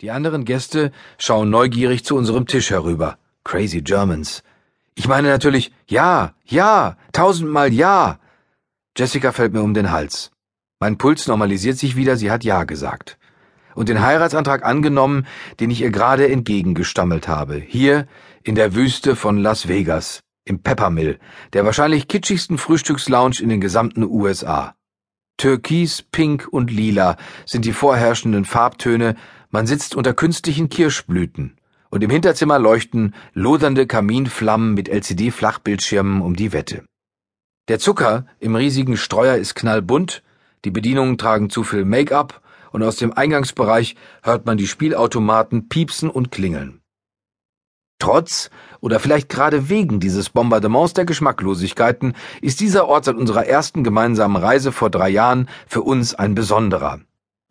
Die anderen Gäste schauen neugierig zu unserem Tisch herüber. Crazy Germans. Ich meine natürlich, ja, ja, tausendmal ja. Jessica fällt mir um den Hals. Mein Puls normalisiert sich wieder, sie hat ja gesagt. Und den Heiratsantrag angenommen, den ich ihr gerade entgegengestammelt habe. Hier in der Wüste von Las Vegas, im Peppermill, der wahrscheinlich kitschigsten Frühstückslounge in den gesamten USA. Türkis, Pink und Lila sind die vorherrschenden Farbtöne, man sitzt unter künstlichen Kirschblüten, und im Hinterzimmer leuchten lodernde Kaminflammen mit LCD-Flachbildschirmen um die Wette. Der Zucker im riesigen Streuer ist knallbunt, die Bedienungen tragen zu viel Make-up, und aus dem Eingangsbereich hört man die Spielautomaten piepsen und klingeln. Trotz oder vielleicht gerade wegen dieses Bombardements der Geschmacklosigkeiten ist dieser Ort seit unserer ersten gemeinsamen Reise vor drei Jahren für uns ein besonderer.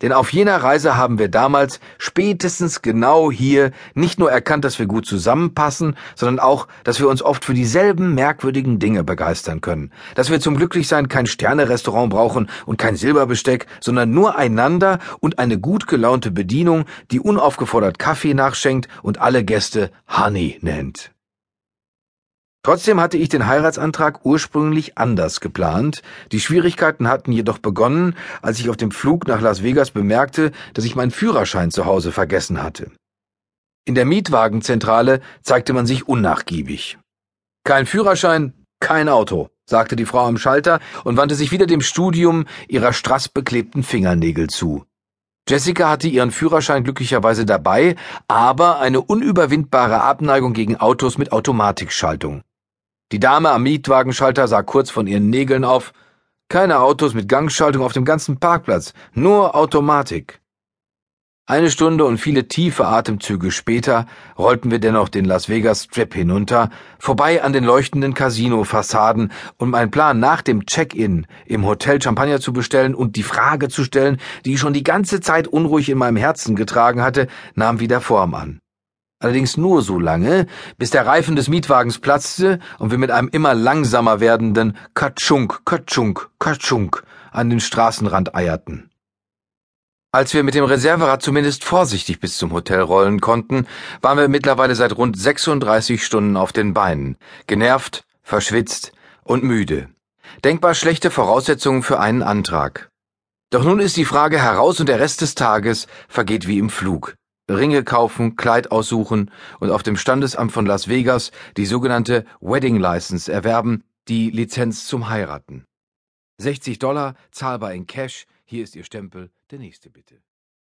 Denn auf jener Reise haben wir damals spätestens genau hier nicht nur erkannt, dass wir gut zusammenpassen, sondern auch, dass wir uns oft für dieselben merkwürdigen Dinge begeistern können. Dass wir zum Glücklichsein kein Sternerestaurant brauchen und kein Silberbesteck, sondern nur einander und eine gut gelaunte Bedienung, die unaufgefordert Kaffee nachschenkt und alle Gäste Honey nennt. Trotzdem hatte ich den Heiratsantrag ursprünglich anders geplant. Die Schwierigkeiten hatten jedoch begonnen, als ich auf dem Flug nach Las Vegas bemerkte, dass ich meinen Führerschein zu Hause vergessen hatte. In der Mietwagenzentrale zeigte man sich unnachgiebig. Kein Führerschein, kein Auto, sagte die Frau am Schalter und wandte sich wieder dem Studium ihrer strassbeklebten Fingernägel zu. Jessica hatte ihren Führerschein glücklicherweise dabei, aber eine unüberwindbare Abneigung gegen Autos mit Automatikschaltung. Die Dame am Mietwagenschalter sah kurz von ihren Nägeln auf. Keine Autos mit Gangschaltung auf dem ganzen Parkplatz, nur Automatik. Eine Stunde und viele tiefe Atemzüge später rollten wir dennoch den Las Vegas Strip hinunter, vorbei an den leuchtenden Casino-Fassaden, und mein Plan nach dem Check-in im Hotel Champagner zu bestellen und die Frage zu stellen, die ich schon die ganze Zeit unruhig in meinem Herzen getragen hatte, nahm wieder Form an allerdings nur so lange, bis der Reifen des Mietwagens platzte und wir mit einem immer langsamer werdenden Katschunk, Katschunk, Katschunk an den Straßenrand eierten. Als wir mit dem Reserverad zumindest vorsichtig bis zum Hotel rollen konnten, waren wir mittlerweile seit rund 36 Stunden auf den Beinen, genervt, verschwitzt und müde. Denkbar schlechte Voraussetzungen für einen Antrag. Doch nun ist die Frage heraus und der Rest des Tages vergeht wie im Flug. Ringe kaufen, Kleid aussuchen und auf dem Standesamt von Las Vegas die sogenannte Wedding License erwerben, die Lizenz zum Heiraten. 60 Dollar, zahlbar in Cash, hier ist Ihr Stempel, der nächste bitte.